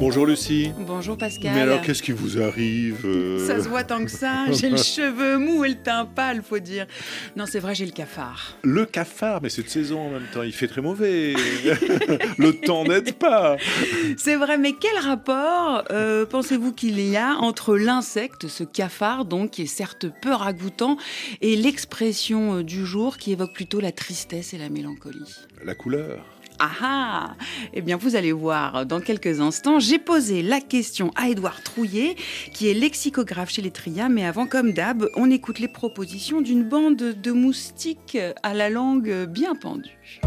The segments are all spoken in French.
Bonjour Lucie. Bonjour Pascal. Mais alors, qu'est-ce qui vous arrive euh Ça se voit tant que ça. J'ai le cheveu mou et le teint pâle, faut dire. Non, c'est vrai, j'ai le cafard. Le cafard, mais c'est de saison en même temps. Il fait très mauvais. le temps n'aide pas. C'est vrai, mais quel rapport euh, pensez-vous qu'il y a entre l'insecte, ce cafard, donc, qui est certes peu ragoûtant, et l'expression euh, du jour qui évoque plutôt la tristesse et la mélancolie? La couleur. Ah ah Eh bien, vous allez voir dans quelques instants. J'ai posé la question à Édouard Trouillet, qui est lexicographe chez les Tria. Mais avant, comme d'hab, on écoute les propositions d'une bande de moustiques à la langue bien pendue.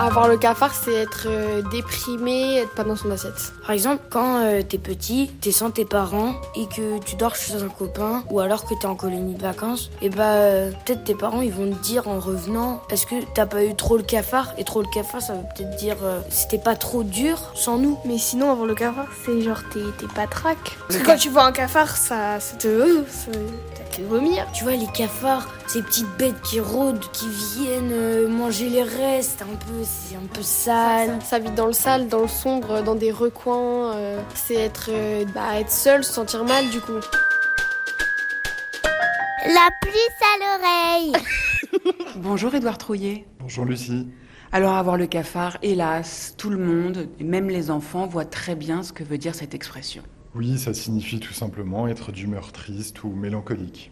Avoir le cafard, c'est être euh, déprimé, être pas dans son assiette. Par exemple, quand euh, t'es petit, t'es sans tes parents et que tu dors chez un copain ou alors que t'es en colonie de vacances, et bah euh, peut-être tes parents ils vont te dire en revenant est-ce que t'as pas eu trop le cafard? Et trop le cafard, ça veut peut-être dire c'était pas trop dur sans nous. Mais sinon, avoir le cafard, c'est genre t'es t'es patraque. Parce que quand tu vois un cafard, ça, ça te. ça ça te fait vomir. Tu vois les cafards, ces petites bêtes qui rôdent, qui viennent euh, manger les restes, un peu, c'est un peu sale. Ça, ça vit dans le sale, dans le sombre, dans des recoins. euh, c'est être, euh, bah, être seul, se sentir mal du coup. La puce à l'oreille. Bonjour Édouard Trouillet. Bonjour Lucie. Alors, avoir le cafard, hélas, tout le monde, et même les enfants, voient très bien ce que veut dire cette expression. Oui, ça signifie tout simplement être d'humeur triste ou mélancolique.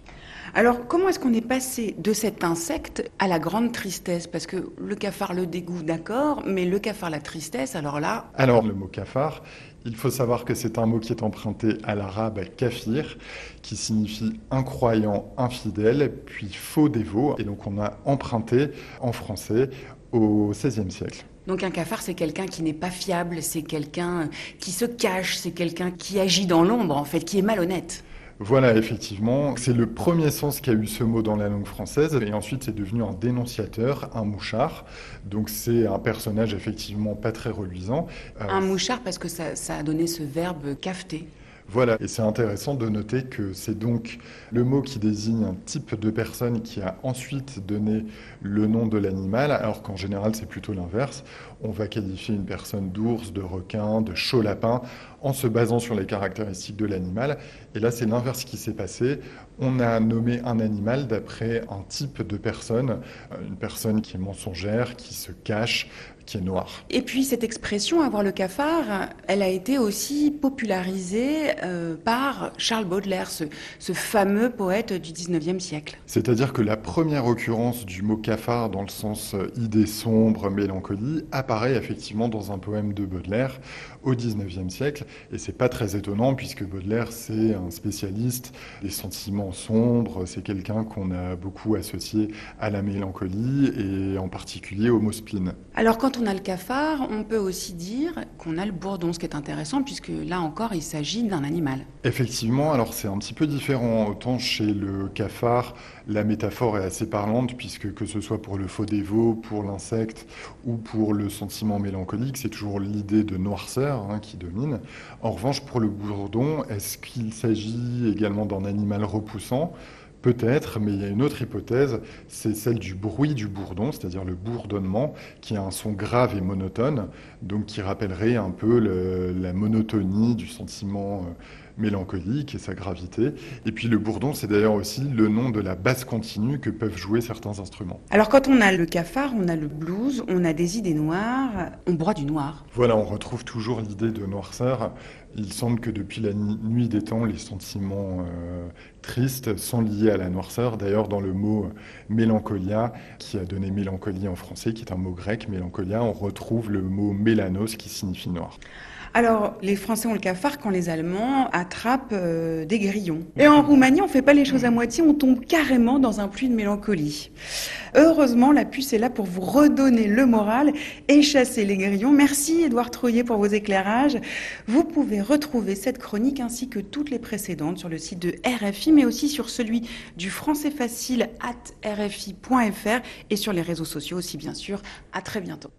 Alors, comment est-ce qu'on est passé de cet insecte à la grande tristesse? Parce que le cafard, le dégoût, d'accord, mais le cafard, la tristesse, alors là, Alors le mot cafard, il faut savoir que c'est un mot qui est emprunté à l'arabe kafir, qui signifie incroyant, infidèle, puis faux dévot. Et donc on a emprunté en français au XVIe siècle. Donc un cafard, c'est quelqu'un qui n'est pas fiable, c'est quelqu'un qui se cache, c'est quelqu'un qui agit dans l'ombre, en fait, qui est malhonnête. Voilà, effectivement, c'est le premier sens qu'a eu ce mot dans la langue française, et ensuite c'est devenu un dénonciateur, un mouchard. Donc c'est un personnage effectivement pas très reluisant. Euh, Un mouchard, parce que ça, ça a donné ce verbe cafeter. Voilà, et c'est intéressant de noter que c'est donc le mot qui désigne un type de personne qui a ensuite donné le nom de l'animal, alors qu'en général c'est plutôt l'inverse. On va qualifier une personne d'ours, de requin, de chaud lapin en se basant sur les caractéristiques de l'animal. Et là c'est l'inverse qui s'est passé. On a nommé un animal d'après un type de personne, euh, une personne qui est mensongère, qui se cache, qui est noire. Et puis cette expression avoir le cafard, elle a été aussi popularisée euh, par Charles Baudelaire, ce, ce fameux poète du 19e siècle. C'est-à-dire que la première occurrence du mot cafard dans le sens euh, idée sombre, mélancolie, apparaît effectivement dans un poème de Baudelaire au XIXe siècle. Et c'est pas très étonnant puisque Baudelaire, c'est un spécialiste des sentiments sombres, c'est quelqu'un qu'on a beaucoup associé à la mélancolie et en particulier au mot spleen. Alors quand on a le cafard, on peut aussi dire qu'on a le bourdon, ce qui est intéressant puisque là encore il s'agit d'un animal. Effectivement, alors c'est un petit peu différent. Autant chez le cafard, la métaphore est assez parlante, puisque que ce soit pour le faux dévot, pour l'insecte ou pour le sentiment mélancolique, c'est toujours l'idée de noirceur hein, qui domine. En revanche, pour le bourdon, est-ce qu'il s'agit également d'un animal repoussant? Peut-être, mais il y a une autre hypothèse, c'est celle du bruit du bourdon, c'est-à-dire le bourdonnement, qui a un son grave et monotone, donc qui rappellerait un peu le- la monotonie du sentiment euh, mélancolique et sa gravité. Et puis le bourdon, c'est d'ailleurs aussi le nom de la basse continue que peuvent jouer certains instruments. Alors quand on a le cafard, on a le blues, on a des idées noires, on broie du noir. Voilà, on retrouve toujours l'idée de noirceur. Il semble que depuis la nuit des temps, les sentiments euh, tristes sont liés à la noirceur. D'ailleurs, dans le mot euh, mélancolia, qui a donné mélancolie en français, qui est un mot grec, mélancolia, on retrouve le mot mélanos qui signifie noir. Alors, les Français ont le cafard quand les Allemands attrapent euh, des grillons. Et en Roumanie, on fait pas les choses à moitié, on tombe carrément dans un pluie de mélancolie. Heureusement, la puce est là pour vous redonner le moral et chasser les grillons. Merci Édouard Troyer pour vos éclairages. Vous pouvez retrouver cette chronique ainsi que toutes les précédentes sur le site de RFI, mais aussi sur celui du français facile at rfi.fr et sur les réseaux sociaux aussi, bien sûr. À très bientôt.